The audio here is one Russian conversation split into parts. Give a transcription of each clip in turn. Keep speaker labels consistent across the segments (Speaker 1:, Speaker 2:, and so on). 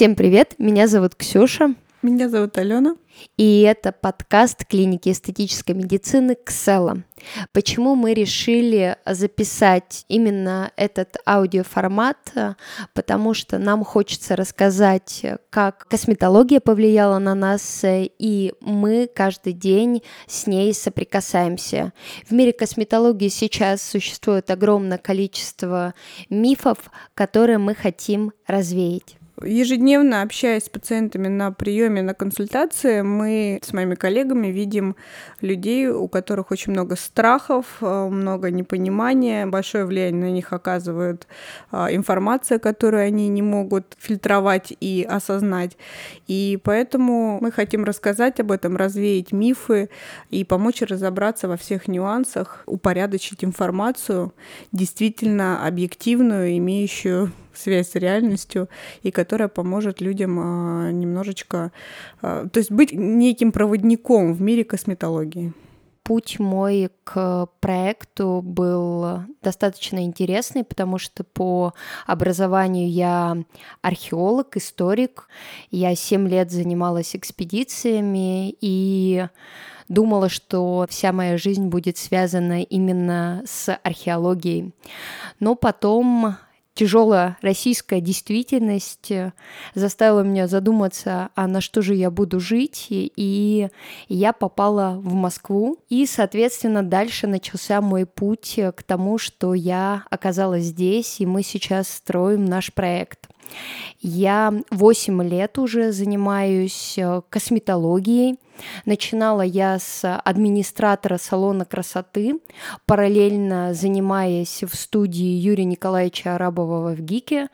Speaker 1: Всем привет, меня зовут Ксюша.
Speaker 2: Меня зовут Алена.
Speaker 1: И это подкаст клиники эстетической медицины «Ксела». Почему мы решили записать именно этот аудиоформат? Потому что нам хочется рассказать, как косметология повлияла на нас, и мы каждый день с ней соприкасаемся. В мире косметологии сейчас существует огромное количество мифов, которые мы хотим развеять.
Speaker 2: Ежедневно общаясь с пациентами на приеме, на консультации, мы с моими коллегами видим людей, у которых очень много страхов, э, много непонимания, большое влияние на них оказывает э, информация, которую они не могут фильтровать и осознать. И поэтому мы хотим рассказать об этом, развеять мифы и помочь разобраться во всех нюансах, упорядочить информацию, действительно объективную, имеющую связь с реальностью и которая поможет людям а, немножечко, а, то есть быть неким проводником в мире косметологии
Speaker 1: путь мой к проекту был достаточно интересный, потому что по образованию я археолог, историк. Я семь лет занималась экспедициями и думала, что вся моя жизнь будет связана именно с археологией. Но потом тяжелая российская действительность э, заставила меня задуматься, а на что же я буду жить, и я попала в Москву, и, соответственно, дальше начался мой путь к тому, что я оказалась здесь, и мы сейчас строим наш проект. Я 8 лет уже занимаюсь э, косметологией. Начинала я с администратора салона красоты, параллельно занимаясь в студии Юрия Николаевича Арабова в ГИКе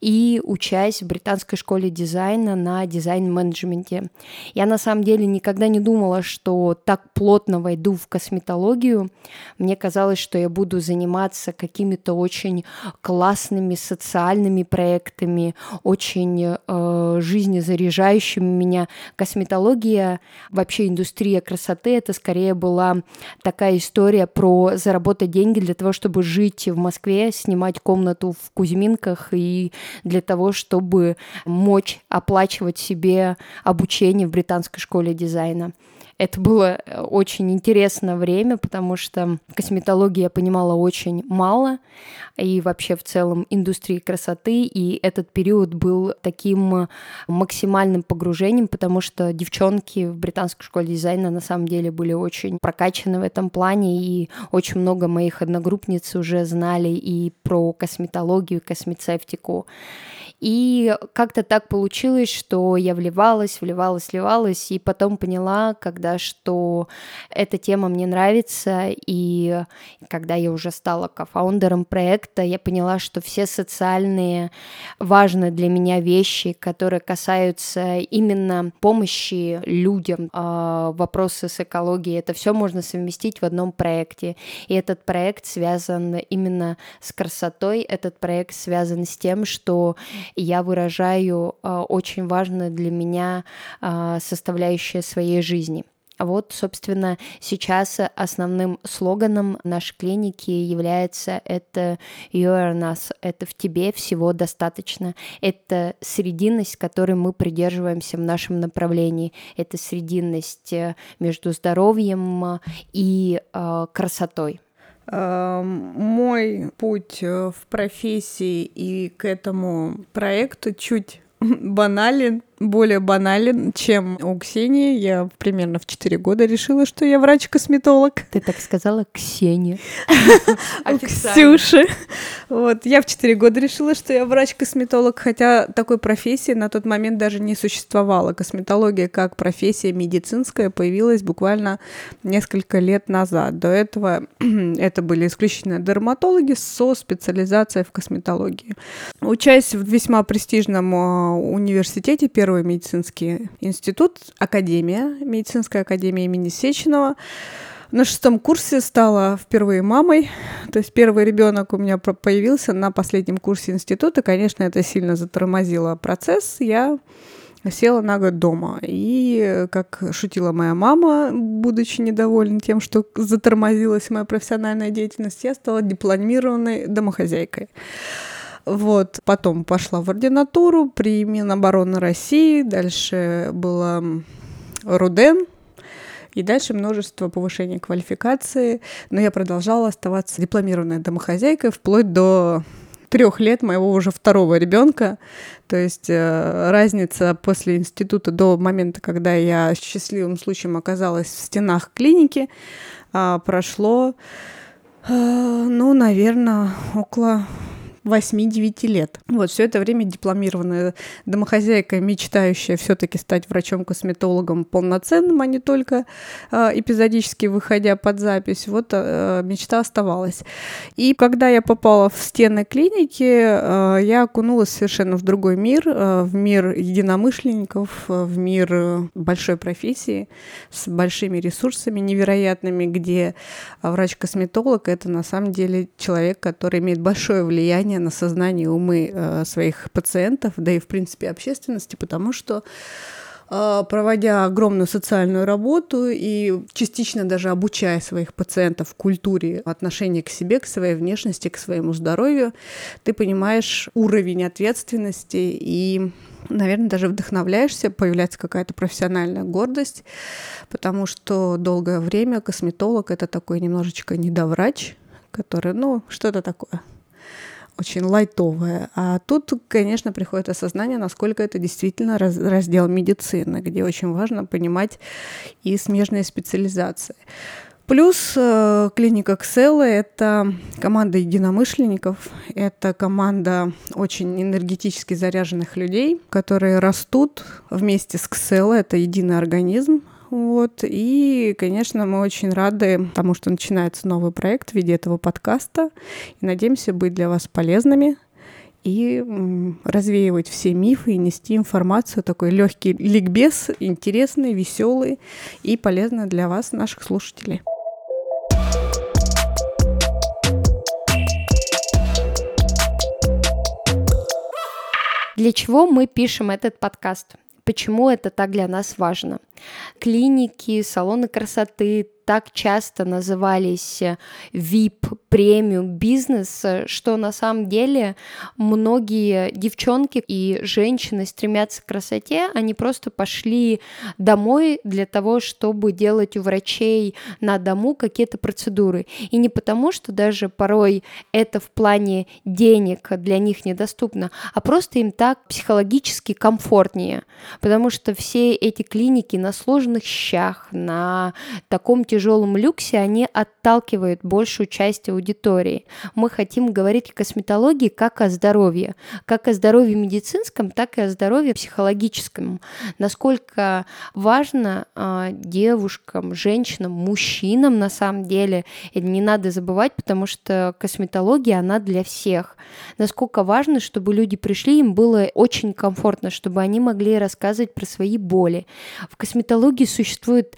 Speaker 1: и учась в британской школе дизайна на дизайн-менеджменте. Я на самом деле никогда не думала, что так плотно войду в косметологию. Мне казалось, что я буду заниматься какими-то очень классными социальными проектами, очень э, жизнезаряжающими меня. Косметология, вообще индустрия красоты, это скорее была такая история про заработать деньги для того, чтобы жить в Москве, снимать комнату в Кузьминках и для того, чтобы мочь оплачивать себе обучение в британской школе дизайна. Это было э, очень интересное время, потому что косметологии я понимала очень мало, и вообще в целом индустрии красоты, и этот период был таким максимальным погружением, потому что девчонки в британской школе дизайна на самом деле были очень прокачаны в этом плане, и очень много моих одногруппниц уже знали и про косметологию, космецевтику. И как-то так получилось, что я вливалась, вливалась, вливалась, и потом поняла, когда что эта тема мне нравится, и когда я уже стала кофаундером проекта, я поняла, что все социальные важные для меня вещи, которые касаются именно помощи людям, а, вопросы с экологией, это все можно совместить в одном проекте. И этот проект связан именно с красотой, этот проект связан с тем, что я выражаю а, очень важную для меня а, составляющую своей жизни. А вот, собственно, сейчас основным слоганом нашей клиники является это «You are us», это «в тебе всего достаточно». Это срединность, которой мы придерживаемся в нашем направлении. Это срединность э, между здоровьем и э, красотой.
Speaker 2: Эм, мой путь э, в профессии и к этому проекту чуть банален, более банален, чем у Ксении. Я примерно в 4 года решила, что я врач-косметолог.
Speaker 1: Ты так сказала, Ксения.
Speaker 2: У Ксюши. Вот, я в 4 года решила, что я врач-косметолог, хотя такой профессии на тот момент даже не существовало. Косметология как профессия медицинская появилась буквально несколько лет назад. До этого это были исключительно дерматологи со специализацией в косметологии. Учась в весьма престижном а, университете, первый первый медицинский институт, академия, медицинская академия имени Сеченова. На шестом курсе стала впервые мамой, то есть первый ребенок у меня появился на последнем курсе института. Конечно, это сильно затормозило процесс. Я села на год дома. И, как шутила моя мама, будучи недовольна тем, что затормозилась моя профессиональная деятельность, я стала дипломированной домохозяйкой. Вот, потом пошла в ординатуру при Минобороны России, дальше было Руден, и дальше множество повышения квалификации, но я продолжала оставаться дипломированной домохозяйкой вплоть до трех лет моего уже второго ребенка. То есть э, разница после института до момента, когда я счастливым случаем оказалась в стенах клиники, э, прошло, э, ну, наверное, около 8-9 лет. Вот, все это время дипломированная домохозяйка, мечтающая все-таки стать врачом-косметологом полноценным, а не только э, эпизодически выходя под запись. Вот э, мечта оставалась. И когда я попала в стены клиники, э, я окунулась совершенно в другой мир, э, в мир единомышленников, в мир большой профессии с большими ресурсами невероятными, где врач-косметолог это на самом деле человек, который имеет большое влияние влияние на сознание умы э, своих пациентов, да и, в принципе, общественности, потому что э, проводя огромную социальную работу и частично даже обучая своих пациентов культуре отношения к себе, к своей внешности, к своему здоровью, ты понимаешь уровень ответственности и наверное, даже вдохновляешься, появляется какая-то профессиональная гордость, потому что долгое время косметолог — это такой немножечко недоврач, который, ну, что-то такое очень лайтовое. А тут, конечно, приходит осознание, насколько это действительно раз, раздел медицины, где очень важно понимать и смежные специализации. Плюс э, клиника Кселла — это команда единомышленников, это команда очень энергетически заряженных людей, которые растут вместе с Кселла, это единый организм, вот. И, конечно, мы очень рады тому, что начинается новый проект в виде этого подкаста. И надеемся быть для вас полезными и развеивать все мифы и нести информацию, такой легкий ликбез, интересный, веселый и полезный для вас, наших слушателей.
Speaker 1: Для чего мы пишем этот подкаст? Почему это так для нас важно? Клиники, салоны красоты, так часто назывались VIP, премиум бизнес, что на самом деле многие девчонки и женщины стремятся к красоте, они просто пошли домой для того, чтобы делать у врачей на дому какие-то процедуры. И не потому, что даже порой это в плане денег для них недоступно, а просто им так психологически комфортнее, потому что все эти клиники на сложных щах, на таком тяжелом люксе они отталкивают большую часть аудитории. Мы хотим говорить о косметологии как о здоровье, как о здоровье медицинском, так и о здоровье психологическом. Насколько важно э, девушкам, женщинам, мужчинам на самом деле, это не надо забывать, потому что косметология, она для всех. Насколько важно, чтобы люди пришли, им было очень комфортно, чтобы они могли рассказывать про свои боли. В косметологии существует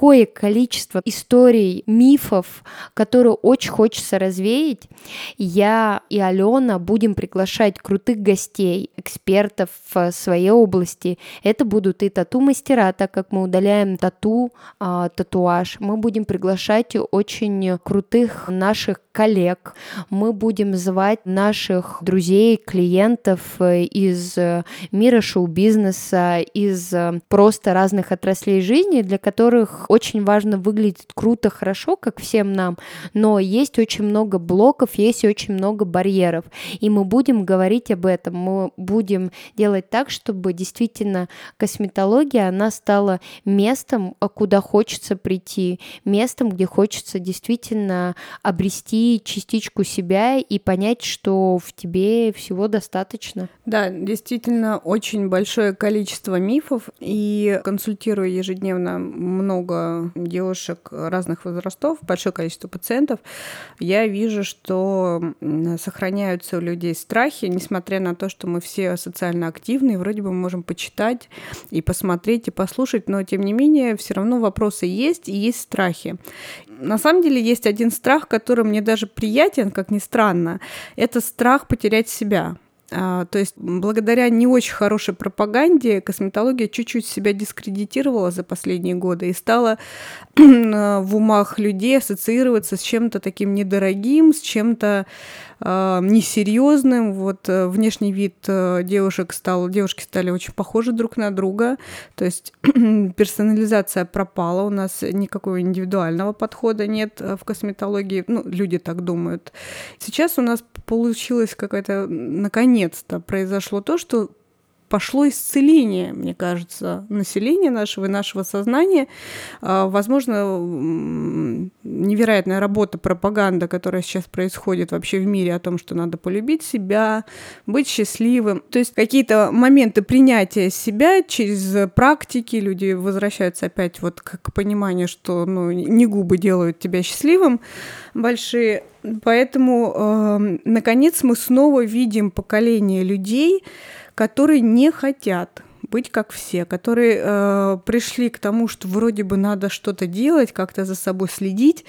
Speaker 1: такое количество историй, мифов, которые очень хочется развеять. Я и Алена будем приглашать крутых гостей, экспертов в своей области. Это будут и тату-мастера, так как мы удаляем тату, а, татуаж. Мы будем приглашать очень крутых наших коллег. Мы будем звать наших друзей, клиентов э, из э, мира шоу-бизнеса, из э, просто разных отраслей жизни, для которых очень важно выглядеть круто, хорошо, как всем нам, но есть очень много блоков, есть очень много барьеров, и мы будем говорить об этом, мы будем делать так, чтобы действительно косметология, она стала местом, куда хочется прийти, местом, где хочется действительно обрести частичку себя и понять, что в тебе всего достаточно.
Speaker 2: Да, действительно, очень большое количество мифов, и консультирую ежедневно много девушек разных возрастов, большое количество пациентов, я вижу, что сохраняются у людей страхи, несмотря на то, что мы все социально активны, вроде бы мы можем почитать и посмотреть, и послушать, но тем не менее все равно вопросы есть, и есть страхи. На самом деле есть один страх, который мне даже приятен, как ни странно, это страх потерять себя. А, то есть благодаря не очень хорошей пропаганде косметология чуть-чуть себя дискредитировала за последние годы и стала в умах людей ассоциироваться с чем-то таким недорогим, с чем-то э, несерьезным. Вот э, внешний вид э, девушек стал, девушки стали очень похожи друг на друга. То есть персонализация пропала, у нас никакого индивидуального подхода нет э, в косметологии. Ну, люди так думают. Сейчас у нас получилось какое-то, наконец-то произошло то, что пошло исцеление, мне кажется, населения нашего и нашего сознания. А, возможно, невероятная работа, пропаганда, которая сейчас происходит вообще в мире о том, что надо полюбить себя, быть счастливым. То есть какие-то моменты принятия себя через практики люди возвращаются опять вот к пониманию, что ну, не губы делают тебя счастливым большие. Поэтому, э, наконец, мы снова видим поколение людей, которые не хотят быть как все, которые э, пришли к тому, что вроде бы надо что-то делать, как-то за собой следить,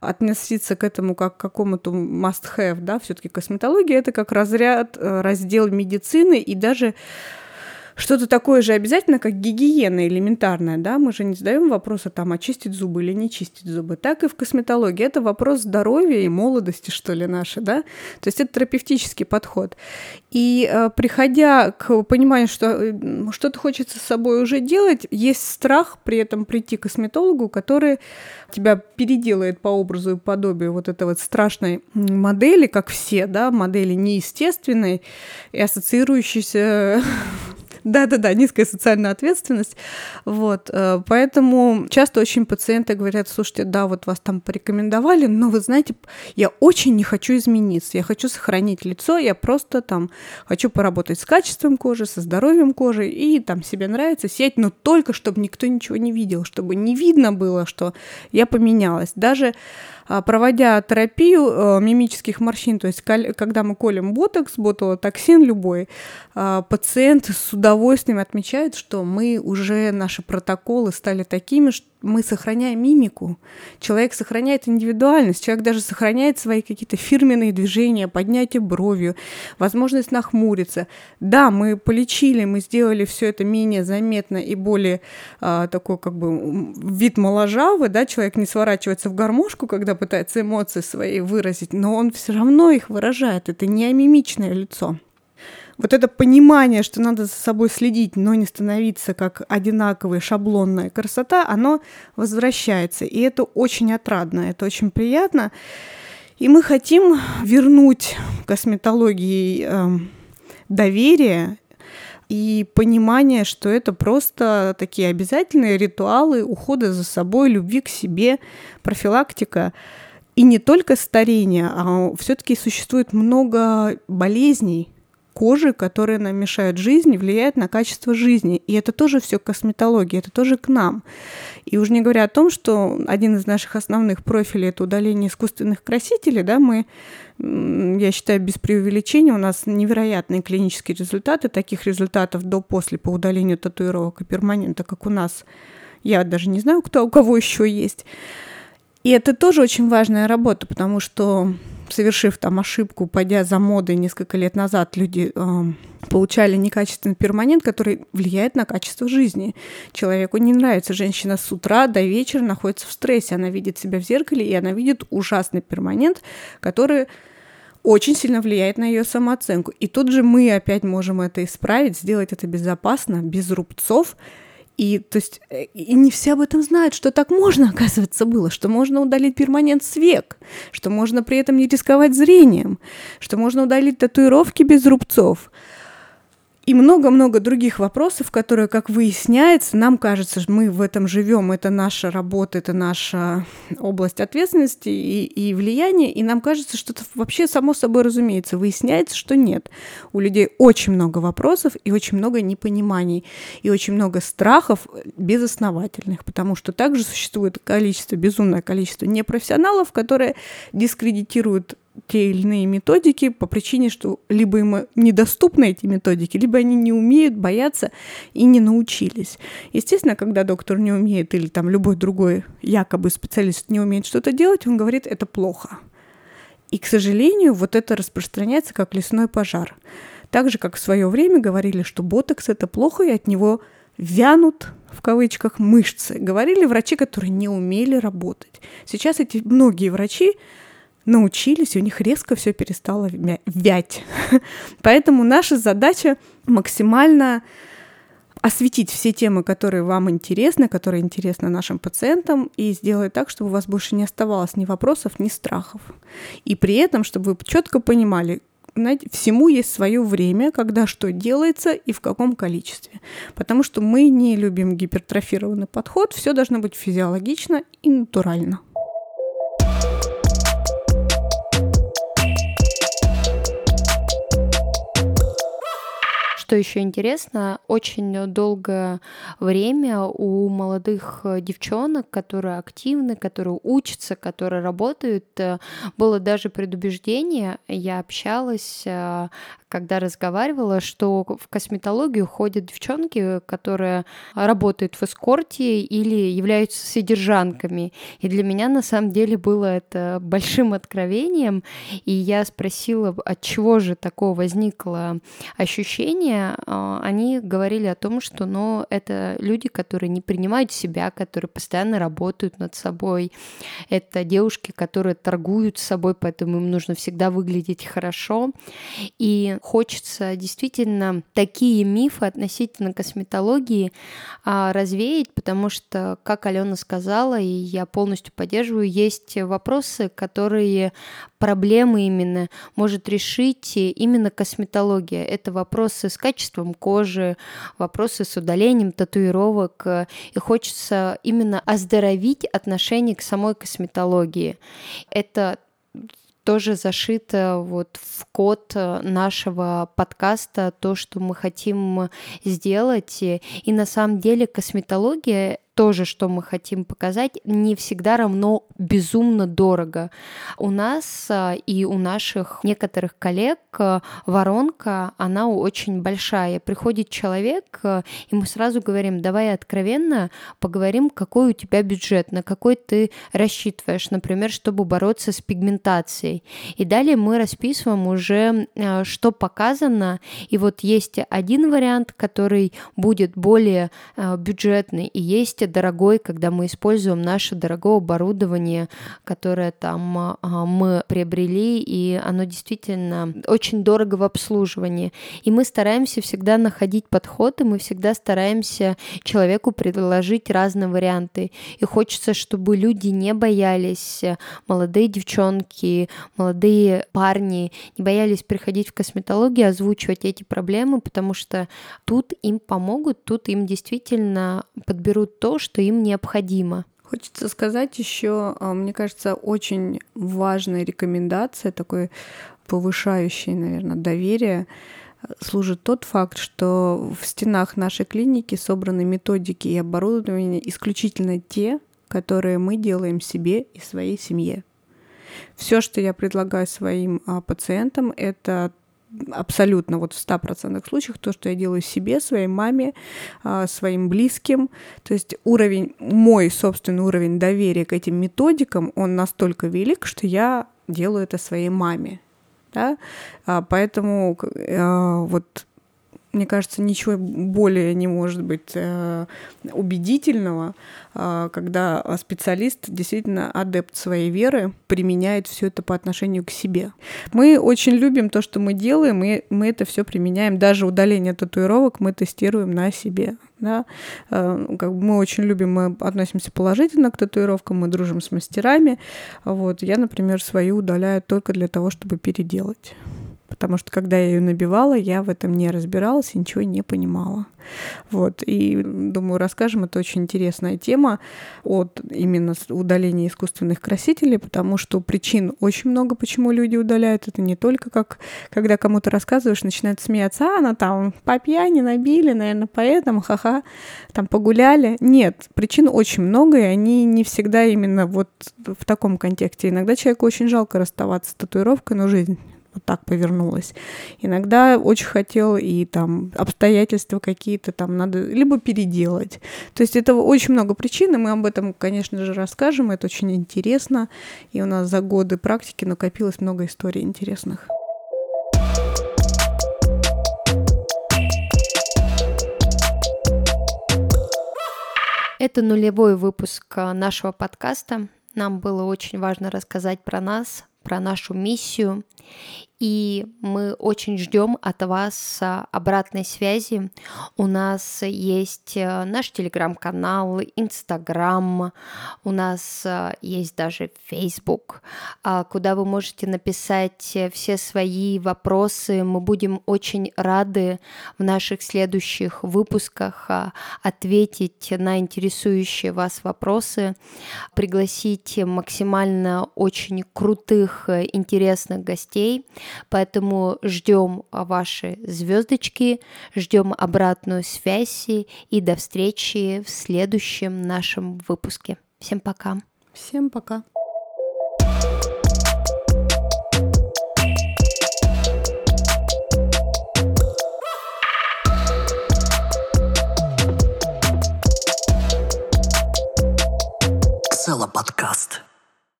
Speaker 2: относиться к этому как к какому-то must-have, да, все-таки косметология это как разряд, э, раздел медицины и даже что-то такое же обязательно, как гигиена элементарная, да, мы же не задаем вопроса там, очистить зубы или не чистить зубы. Так и в косметологии. Это вопрос здоровья и молодости, что ли, наши, да. То есть это терапевтический подход. И э, приходя к пониманию, что э, что-то хочется с собой уже делать, есть страх при этом прийти к косметологу, который тебя переделает по образу и подобию вот этой вот страшной модели, как все, да, модели неестественной и ассоциирующейся Да-да-да, низкая социальная ответственность. Вот, э, поэтому часто очень пациенты говорят, слушайте, да, вот вас там порекомендовали, но вы знаете, я очень не хочу измениться, я хочу сохранить лицо, я просто там хочу поработать с качеством кожи, со здоровьем кожи, и там себе нравится сеть, но только чтобы никто ничего не видел, чтобы не видно было, что я поменялась. Даже а, проводя терапию э, мимических морщин, то есть когда мы колем ботокс, ботулотоксин любой, а, пациенты с удовольствием отмечают, что мы уже, наши протоколы стали такими, что мы сохраняем мимику, человек сохраняет индивидуальность, человек даже сохраняет свои какие-то фирменные движения, поднятие бровью, возможность нахмуриться. Да, мы полечили, мы сделали все это менее заметно и более а, такой как бы вид моложавы, да, человек не сворачивается в гармошку, когда пытается эмоции свои выразить, но он все равно их выражает, это не мимичное лицо вот это понимание, что надо за собой следить, но не становиться как одинаковая шаблонная красота, оно возвращается. И это очень отрадно, это очень приятно. И мы хотим вернуть косметологии э, доверие и понимание, что это просто такие обязательные ритуалы ухода за собой, любви к себе, профилактика. И не только старение, а все-таки существует много болезней, кожи, которые нам мешают жизни, влияют на качество жизни. И это тоже все косметология, это тоже к нам. И уже не говоря о том, что один из наших основных профилей это удаление искусственных красителей, да, мы, я считаю, без преувеличения, у нас невероятные клинические результаты, таких результатов до-после по удалению татуировок и перманента, как у нас, я даже не знаю, кто, у кого еще есть. И это тоже очень важная работа, потому что совершив там ошибку, пойдя за модой несколько лет назад, люди э, получали некачественный перманент, который влияет на качество жизни. Человеку не нравится. Женщина с утра до вечера находится в стрессе. Она видит себя в зеркале, и она видит ужасный перманент, который очень сильно влияет на ее самооценку. И тут же мы опять можем это исправить, сделать это безопасно, без рубцов, и, то есть, э, и не все об этом знают, что так можно, оказывается, было, что можно удалить перманент с век, что можно при этом не рисковать зрением, что можно удалить татуировки без рубцов, и много-много других вопросов, которые, как выясняется, нам кажется, что мы в этом живем, это наша работа, это наша область ответственности и, и влияния, и нам кажется, что это вообще само собой разумеется. Выясняется, что нет. У людей очень много вопросов и очень много непониманий, и очень много страхов безосновательных, потому что также существует количество, безумное количество непрофессионалов, которые дискредитируют те или иные методики по причине, что либо им недоступны эти методики, либо они не умеют, боятся и не научились. Естественно, когда доктор не умеет или там любой другой якобы специалист не умеет что-то делать, он говорит, это плохо. И, к сожалению, вот это распространяется как лесной пожар. Так же, как в свое время говорили, что ботокс это плохо, и от него вянут в кавычках мышцы. Говорили врачи, которые не умели работать. Сейчас эти многие врачи научились, у них резко все перестало вять. Поэтому наша задача максимально осветить все темы, которые вам интересны, которые интересны нашим пациентам, и сделать так, чтобы у вас больше не оставалось ни вопросов, ни страхов. И при этом, чтобы вы четко понимали, знаете, всему есть свое время, когда что делается и в каком количестве. Потому что мы не любим гипертрофированный подход, все должно быть физиологично и натурально.
Speaker 1: Что еще интересно, очень долгое время у молодых э, девчонок, которые активны, которые учатся, которые работают, э, было даже предубеждение. Я общалась э, когда разговаривала, что в косметологию ходят девчонки, которые работают в эскорте или являются содержанками. И для меня на самом деле было это большим откровением. И я спросила, от чего же такое возникло ощущение. А, они говорили о том, что ну, это люди, которые не принимают себя, которые постоянно работают над собой. Это девушки, которые торгуют собой, поэтому им нужно всегда выглядеть хорошо. И хочется действительно такие мифы относительно косметологии а, развеять, потому что, как Алена сказала, и я полностью поддерживаю, есть вопросы, которые проблемы именно может решить именно косметология. Это вопросы с качеством кожи, вопросы с удалением татуировок. И хочется именно оздоровить отношение к самой косметологии. Это тоже зашито вот в код э, нашего подкаста то, что мы хотим сделать. И на самом деле косметология тоже, что мы хотим показать, не всегда равно безумно дорого. У нас а, и у наших некоторых коллег а, воронка, она очень большая. Приходит человек, а, и мы сразу говорим, давай откровенно поговорим, какой у тебя бюджет, на какой ты рассчитываешь, например, чтобы бороться с пигментацией. И далее мы расписываем уже, что показано, и вот есть один вариант, который будет более бюджетный, и есть дорогой, когда мы используем наше дорогое оборудование, которое там а, мы приобрели, и оно действительно очень дорого в обслуживании. И мы стараемся всегда находить подходы, мы всегда стараемся человеку предложить разные варианты. И хочется, чтобы люди не боялись, молодые девчонки, молодые парни не боялись приходить в косметологию, озвучивать эти проблемы, потому что тут им помогут, тут им действительно подберут то, что им необходимо.
Speaker 2: Хочется сказать еще, а, мне кажется, очень важная рекомендация, такой повышающий, наверное, доверие, служит тот факт, что в стенах нашей клиники собраны методики и оборудование исключительно те, которые мы делаем себе и своей семье. Все, что я предлагаю своим а, пациентам, это абсолютно вот в 100% случаях то, что я делаю себе, своей маме, а, своим близким. То есть уровень, мой собственный уровень доверия к этим методикам, он настолько велик, что я делаю это своей маме. Да? А, поэтому а, вот мне кажется, ничего более не может быть э, убедительного, э, когда специалист действительно адепт своей веры применяет все это по отношению к себе. Мы очень любим то, что мы делаем, и мы это все применяем. Даже удаление татуировок мы тестируем на себе. Да? Э, как мы очень любим, мы относимся положительно к татуировкам, мы дружим с мастерами. Вот. Я, например, свою удаляю только для того, чтобы переделать потому что когда я ее набивала, я в этом не разбиралась и ничего не понимала. Вот, и думаю, расскажем, это очень интересная тема от именно удаления искусственных красителей, потому что причин очень много, почему люди удаляют. Это не только как, когда кому-то рассказываешь, начинают смеяться, а, она там по пьяни набили, наверное, поэтому, ха-ха, там погуляли. Нет, причин очень много, и они не всегда именно вот в таком контексте. Иногда человеку очень жалко расставаться с татуировкой, но жизнь вот так повернулось. Иногда очень хотел и там обстоятельства какие-то там надо либо переделать. То есть это очень много причин, и мы об этом, конечно же, расскажем. Это очень интересно. И у нас за годы практики накопилось много историй интересных.
Speaker 1: Это нулевой выпуск нашего подкаста. Нам было очень важно рассказать про нас, про нашу миссию и мы очень ждем от вас а, обратной связи. У нас есть э, наш телеграм-канал, инстаграм, у нас а, есть даже Facebook, а, куда вы можете написать все свои вопросы. Мы будем очень рады в наших следующих выпусках ответить на интересующие вас вопросы, пригласить максимально очень крутых, э, интересных гостей. Поэтому ждем ваши звездочки, ждем обратную связь и до встречи в следующем нашем выпуске. Всем пока.
Speaker 2: Всем пока. Целый подкаст.